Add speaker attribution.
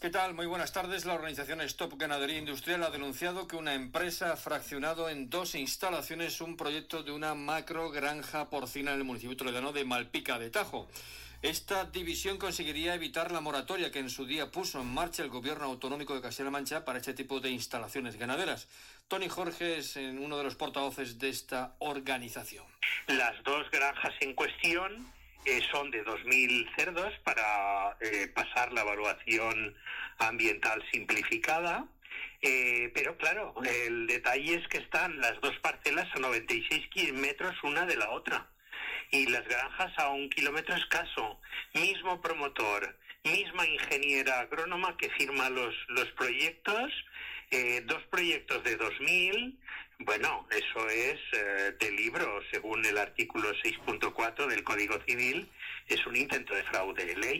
Speaker 1: ¿Qué tal? Muy buenas tardes. La organización Stop Ganadería Industrial ha denunciado que una empresa ha fraccionado en dos instalaciones un proyecto de una macro granja porcina en el municipio toledano de Malpica de Tajo. Esta división conseguiría evitar la moratoria que en su día puso en marcha el gobierno autonómico de Castilla-La Mancha para este tipo de instalaciones ganaderas. Tony Jorge es uno de los portavoces de esta organización.
Speaker 2: Las dos granjas en cuestión son de 2.000 cerdos para eh, pasar la evaluación ambiental simplificada. Eh, pero claro, el detalle es que están las dos parcelas a 96 metros una de la otra y las granjas a un kilómetro escaso. Mismo promotor, misma ingeniera agrónoma que firma los, los proyectos, dos proyectos de 2000, bueno, eso es eh, de libro, según el artículo 6.4 del Código Civil, es un intento de fraude de ley.